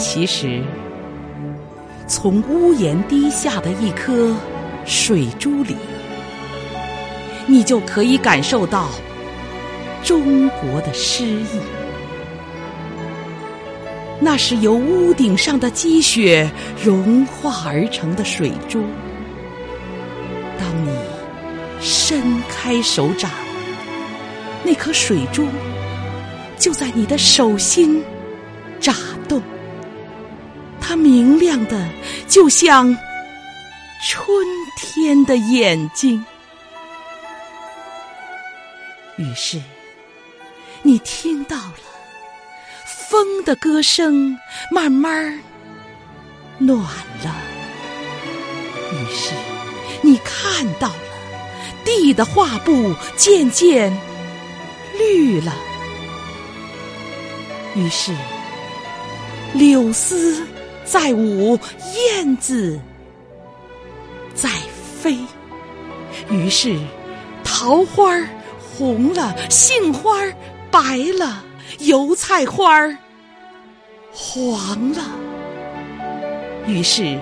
其实，从屋檐滴下的一颗水珠里，你就可以感受到中国的诗意。那是由屋顶上的积雪融化而成的水珠。当你伸开手掌，那颗水珠就在你的手心眨动，它明亮的就像春天的眼睛。于是，你听到了风的歌声，慢慢暖了。于是，你看到了地的画布渐渐绿了。于是，柳丝在舞，燕子在飞。于是，桃花红了，杏花白了，油菜花黄了。于是，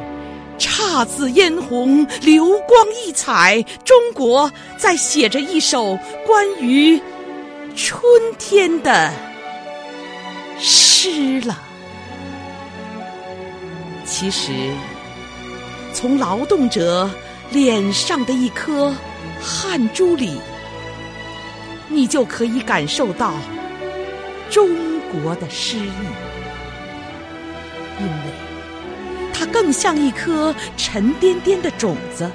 姹紫嫣红，流光溢彩，中国在写着一首关于春天的诗了。其实，从劳动者脸上的一颗汗珠里，你就可以感受到中国的诗意，因为它更像一颗沉甸甸的种子，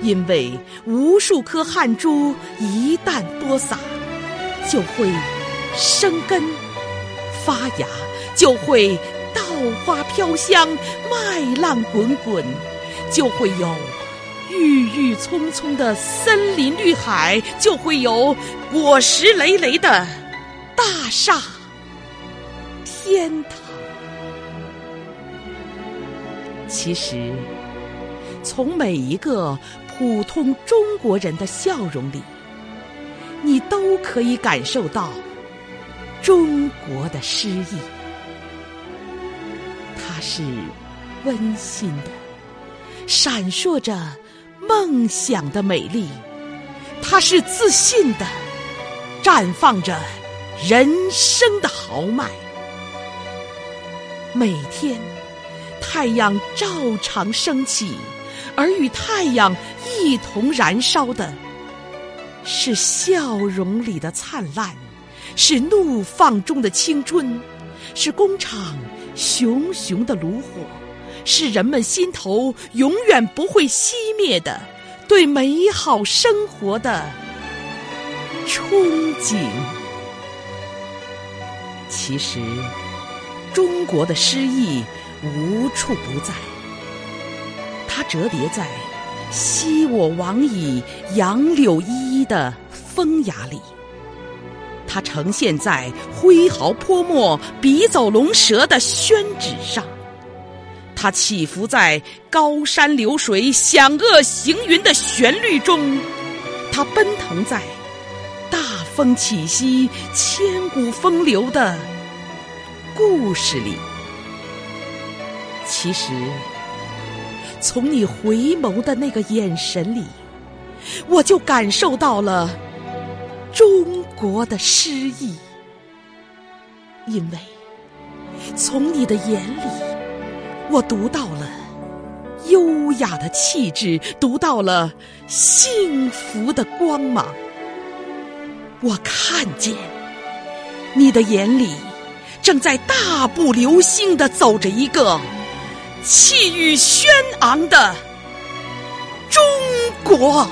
因为无数颗汗珠一旦播撒，就会生根发芽，就会。稻花飘香，麦浪滚滚，就会有郁郁葱葱的森林绿海，就会有果实累累的大厦天堂。其实，从每一个普通中国人的笑容里，你都可以感受到中国的诗意。它是温馨的，闪烁着梦想的美丽；它是自信的，绽放着人生的豪迈。每天，太阳照常升起，而与太阳一同燃烧的，是笑容里的灿烂，是怒放中的青春，是工厂。熊熊的炉火，是人们心头永远不会熄灭的对美好生活的憧憬。其实，中国的诗意无处不在，它折叠在“昔我往矣，杨柳依依”的风雅里。它呈现在挥毫泼墨、笔走龙蛇的宣纸上，它起伏在高山流水、响遏行云的旋律中，它奔腾在大风起兮、千古风流的故事里。其实，从你回眸的那个眼神里，我就感受到了中。国的诗意，因为从你的眼里，我读到了优雅的气质，读到了幸福的光芒。我看见你的眼里正在大步流星的走着一个气宇轩昂的中国。